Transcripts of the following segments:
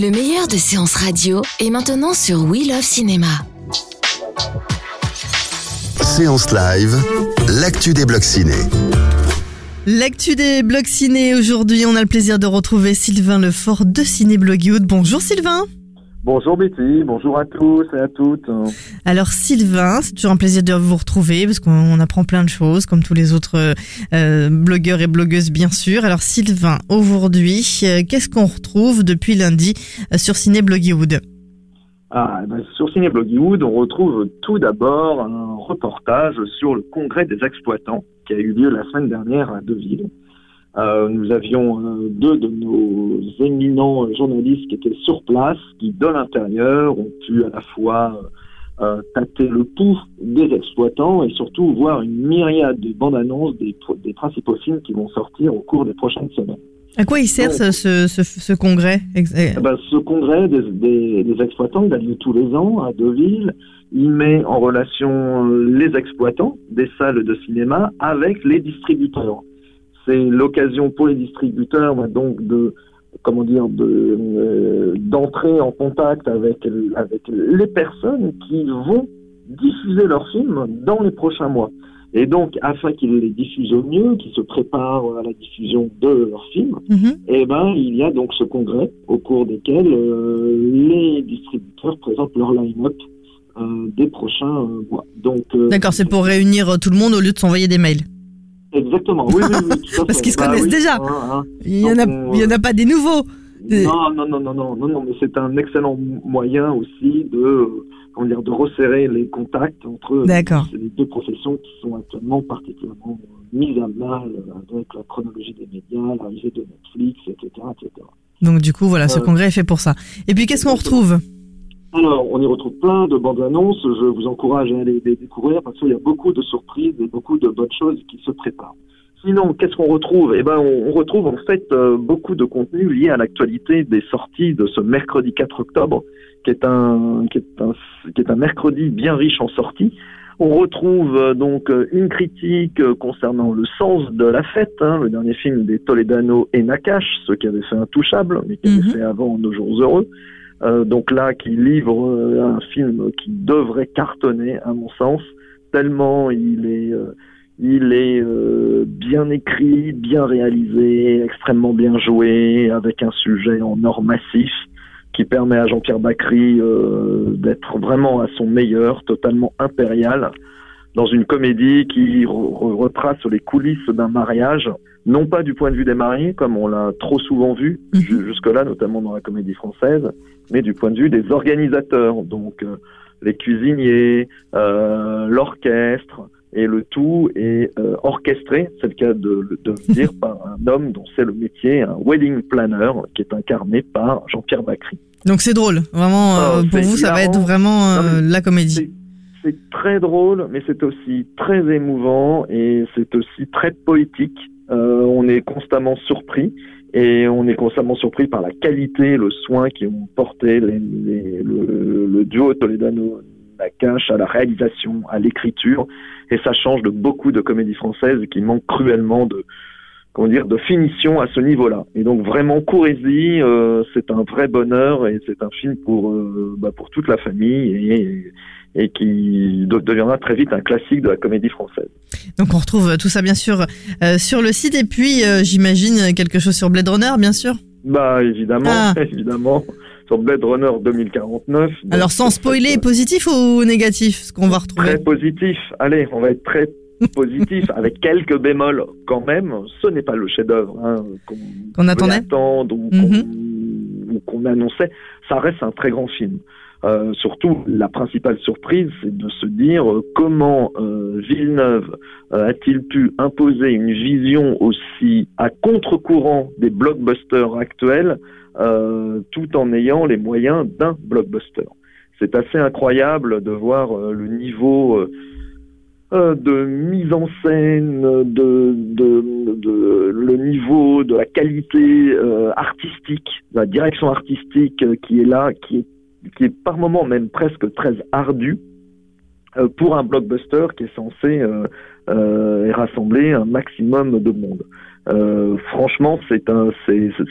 Le meilleur de séances radio est maintenant sur We Love Cinéma. Séance live, l'actu des blocs ciné. L'actu des blogs ciné aujourd'hui, on a le plaisir de retrouver Sylvain Lefort de Ciné. Bonjour Sylvain. Bonjour Betty, bonjour à tous et à toutes. Alors Sylvain, c'est toujours un plaisir de vous retrouver parce qu'on apprend plein de choses comme tous les autres euh, blogueurs et blogueuses bien sûr. Alors Sylvain, aujourd'hui, euh, qu'est-ce qu'on retrouve depuis lundi euh, sur Ciné Bloggywood? Ah, ben, sur Ciné Bloggywood, on retrouve tout d'abord un reportage sur le congrès des exploitants qui a eu lieu la semaine dernière à Deauville. Euh, nous avions euh, deux de nos éminents journalistes qui étaient sur place, qui de l'intérieur ont pu à la fois euh, tâter le pouls des exploitants et surtout voir une myriade de bandes annonces des, des principaux films qui vont sortir au cours des prochaines semaines. À quoi il sert ce, ce, ce, ce congrès euh, Eh? Ben, ce congrès des, des, des exploitants, il a lieu tous les ans à Deauville. Il met en relation les exploitants des salles de cinéma avec les distributeurs. C'est l'occasion pour les distributeurs donc de comment dire de euh, d'entrer en contact avec avec les personnes qui vont diffuser leurs films dans les prochains mois. Et donc, afin qu'ils les diffusent au mieux, qu'ils se préparent à la diffusion de leurs films, eh ben, il y a donc ce congrès au cours desquels euh, les distributeurs présentent leur line-up euh, des prochains mois. Donc, D'accord, c'est pour réunir tout le monde au lieu de s'envoyer des mails. Exactement. Oui, oui, oui. tout à Parce qu'ils se Bah connaissent oui, déjà. hein, hein. Il y en y en a pas des nouveaux. Euh, Non, non, non, non, non, non, non, mais c'est un excellent moyen aussi de, euh, comment dire, de resserrer les contacts entre ces deux professions qui sont actuellement particulièrement euh, mises à mal euh, avec la chronologie des médias, l'arrivée de Netflix, etc., etc. Donc du coup, voilà, ce Euh, congrès est fait pour ça. Et puis qu'est-ce qu'on retrouve? Alors, on y retrouve plein de bandes annonces. Je vous encourage à aller les découvrir parce qu'il y a beaucoup de surprises et beaucoup de bonnes choses qui se préparent. Sinon, qu'est-ce qu'on retrouve? Eh ben, on, retrouve en fait euh, beaucoup de contenu lié à l'actualité des sorties de ce mercredi 4 octobre, qui est un qui est un qui est un mercredi bien riche en sorties. On retrouve euh, donc euh, une critique euh, concernant le sens de la fête, hein, le dernier film des Toledano et Nakash, ceux qui avaient fait Intouchable, mais qui Mhm. avaient fait avant Nos jours heureux. Euh, donc là, qui livre euh, un film qui devrait cartonner, à mon sens, tellement il est, euh, il est bien écrit, bien réalisé, extrêmement bien joué, avec un sujet en or massif qui permet à Jean-Pierre Bacry d'être vraiment à son meilleur, totalement impérial, dans une comédie qui re- re- retrace les coulisses d'un mariage, non pas du point de vue des mariés, comme on l'a trop souvent vu Mhm. ju- jusque-là, notamment dans la comédie française, mais du point de vue des organisateurs, donc euh, les cuisiniers, euh, l'orchestre, et le tout est euh, orchestré, c'est le cas de, de le dire, par un homme dont c'est le métier, un wedding planner, qui est incarné par Jean-Pierre Bacry. Donc c'est drôle, vraiment. euh, Oh, pour vous, ça va être vraiment euh, Non, la comédie. C'est- très drôle, mais c'est aussi très émouvant et c'est aussi très poétique. Euh, on est constamment surpris et on est constamment surpris par la qualité, le soin qui ont porté les, les- le, le duo Toledano Nakash à la réalisation, à l'écriture et ça change de beaucoup de comédies françaises qui manquent cruellement de comment dire de finition à ce niveau-là. Et donc vraiment courez-y, euh, c'est un vrai bonheur et c'est un film pour euh, bah, pour toute la famille et qui de- deviendra très vite un classique de la comédie française. Donc on retrouve tout ça bien sûr euh, sur le site et puis euh, j'imagine quelque chose sur Blade Runner, bien sûr. Bah évidemment, Ah. évidemment, sur Blade Runner 2049. donc, Alors sans spoiler, positif ou négatif, ce qu'on va retrouver Très positif. Allez, on va être très positif, avec quelques bémols quand même. Ce n'est pas le chef-d'œuvre hein, qu'on attendait attendre ou Mhm. qu'on- ou qu'on annonçait. Ça reste un très grand film. Euh, surtout, la principale surprise, c'est de se dire euh, comment euh, Villeneuve a-t-il pu imposer une vision aussi à contre-courant des blockbusters actuels, tout en ayant les moyens d'un blockbuster. C'est assez incroyable de voir le niveau de mise en scène, de, le niveau, de la qualité artistique, la direction artistique qui est là, qui est qui est par moments même presque très ardu euh, pour un blockbuster qui est censé euh, euh, rassembler un maximum de monde. Euh, franchement, c'est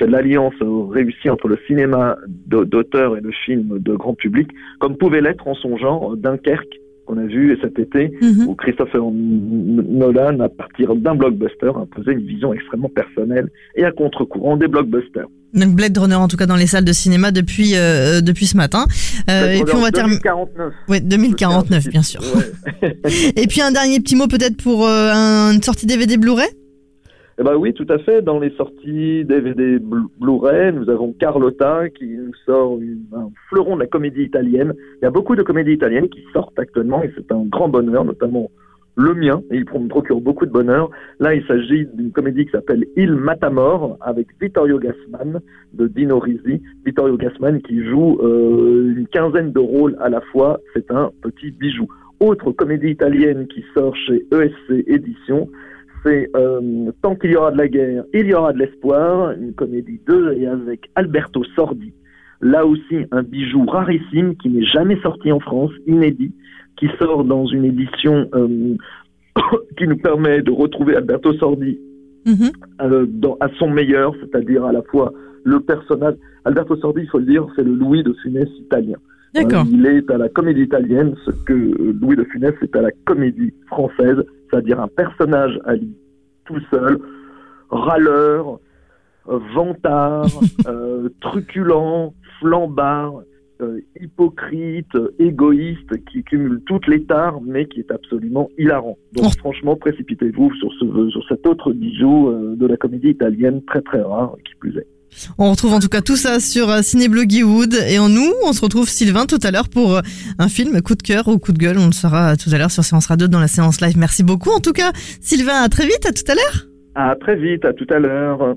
l'alliance réussie entre le cinéma d'auteur et le film de grand public, comme pouvait l'être en son genre Dunkerque qu'on a vu cet été, mhm. où Christopher Nolan, à partir d'un blockbuster, imposait une vision extrêmement personnelle et à contre-courant des blockbusters. Donc Blade Runner en tout cas dans les salles de cinéma depuis euh, depuis ce matin. Euh, et puis on va terminer. 2049. Oui, 2049 bien sûr. et puis un dernier petit mot peut-être pour euh, une sortie DVD Blu-ray? Eh ben oui, tout à fait. Dans les sorties DVD Blu-ray, nous avons Carlotta qui nous sort un fleuron de la comédie italienne. Il y a beaucoup de comédies italiennes qui sortent actuellement et c'est un grand bonheur, notamment le mien, et il me procure beaucoup de bonheur. Là, il s'agit d'une comédie qui s'appelle Il Matamor, avec Vittorio Gassman de Dino Risi. Vittorio Gassman qui joue euh, une quinzaine de rôles à la fois. C'est un petit bijou. Autre comédie italienne qui sort chez ESC Éditions, c'est euh, Tant qu'il y aura de la guerre, il y aura de l'espoir, une comédie de et avec Alberto Sordi. Là aussi, un bijou rarissime qui n'est jamais sorti en France, inédit, qui sort dans une édition euh, qui nous permet de retrouver Alberto Sordi mhm. euh, dans, à son meilleur, c'est-à-dire à la fois le personnage. Alberto Sordi, il faut le dire, c'est le Louis de Funès italien. D'accord. il est à la comédie italienne ce que Louis de Funès est à la comédie française, c'est-à-dire un personnage à lui tout seul, râleur, vantard, euh, truculent, flambard, euh, hypocrite, égoïste, qui cumule toutes les tares, mais qui est absolument hilarant. Donc oh. franchement, précipitez-vous sur, ce, sur cet autre bijou euh, de la comédie italienne, très très rare, qui plus est. On retrouve en tout cas tout ça sur euh, Cinébloggywood et en nous, on se retrouve Sylvain tout à l'heure pour un film coup de cœur ou coup de gueule. On le saura tout à l'heure sur Séance Radio dans la séance live. Merci beaucoup en tout cas. Sylvain, à très vite, à tout à l'heure. À très vite, à tout à l'heure.